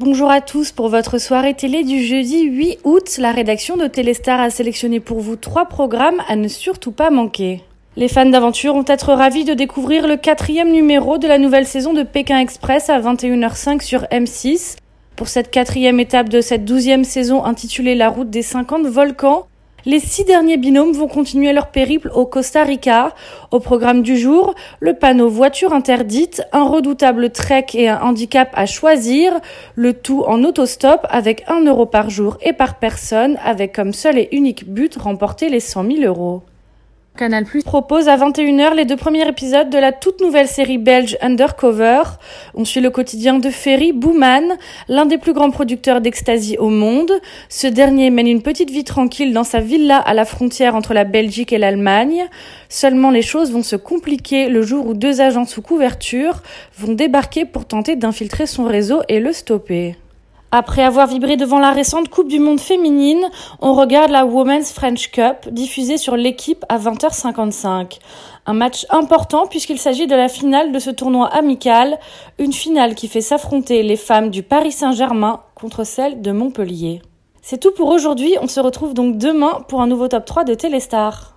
Bonjour à tous pour votre soirée télé du jeudi 8 août. La rédaction de Téléstar a sélectionné pour vous trois programmes à ne surtout pas manquer. Les fans d'aventure vont être ravis de découvrir le quatrième numéro de la nouvelle saison de Pékin Express à 21h05 sur M6. Pour cette quatrième étape de cette douzième saison intitulée La route des 50 volcans, les six derniers binômes vont continuer leur périple au Costa Rica. Au programme du jour, le panneau voiture interdite, un redoutable trek et un handicap à choisir, le tout en autostop avec un euro par jour et par personne, avec comme seul et unique but remporter les 100 000 euros. Canal Plus propose à 21h les deux premiers épisodes de la toute nouvelle série belge Undercover. On suit le quotidien de Ferry Bouman, l'un des plus grands producteurs d'ecstasy au monde. Ce dernier mène une petite vie tranquille dans sa villa à la frontière entre la Belgique et l'Allemagne. Seulement les choses vont se compliquer le jour où deux agents sous couverture vont débarquer pour tenter d'infiltrer son réseau et le stopper. Après avoir vibré devant la récente Coupe du Monde féminine, on regarde la Women's French Cup diffusée sur l'équipe à 20h55. Un match important puisqu'il s'agit de la finale de ce tournoi amical, une finale qui fait s'affronter les femmes du Paris Saint-Germain contre celles de Montpellier. C'est tout pour aujourd'hui, on se retrouve donc demain pour un nouveau top 3 de Téléstar.